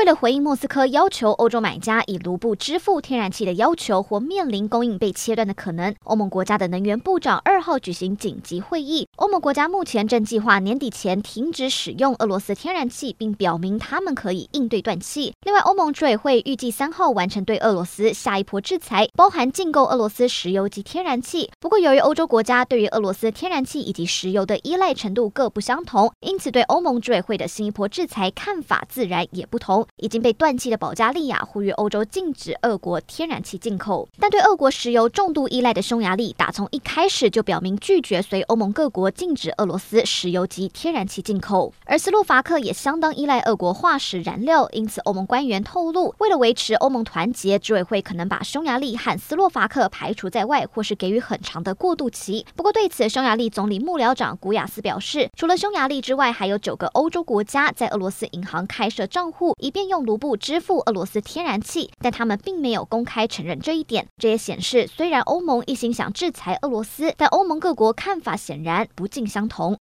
为了回应莫斯科要求欧洲买家以卢布支付天然气的要求，或面临供应被切断的可能，欧盟国家的能源部长二号举行紧急会议。欧盟国家目前正计划年底前停止使用俄罗斯天然气，并表明他们可以应对断气。另外，欧盟执委会预计三号完成对俄罗斯下一波制裁，包含禁购俄罗斯石油及天然气。不过，由于欧洲国家对于俄罗斯天然气以及石油的依赖程度各不相同，因此对欧盟执委会的新一波制裁看法自然也不同。已经被断气的保加利亚呼吁欧洲禁止俄国天然气进口，但对俄国石油重度依赖的匈牙利，打从一开始就表明拒绝随欧盟各国禁止俄罗斯石油及天然气进口。而斯洛伐克也相当依赖俄国化石燃料，因此欧盟官员透露，为了维持欧盟团结，执委会可能把匈牙利和斯洛伐克排除在外，或是给予很长的过渡期。不过对此，匈牙利总理幕僚长古雅斯表示，除了匈牙利之外，还有九个欧洲国家在俄罗斯银行开设账户，以便用卢布支付俄罗斯天然气，但他们并没有公开承认这一点。这也显示，虽然欧盟一心想制裁俄罗斯，但欧盟各国看法显然不尽相同。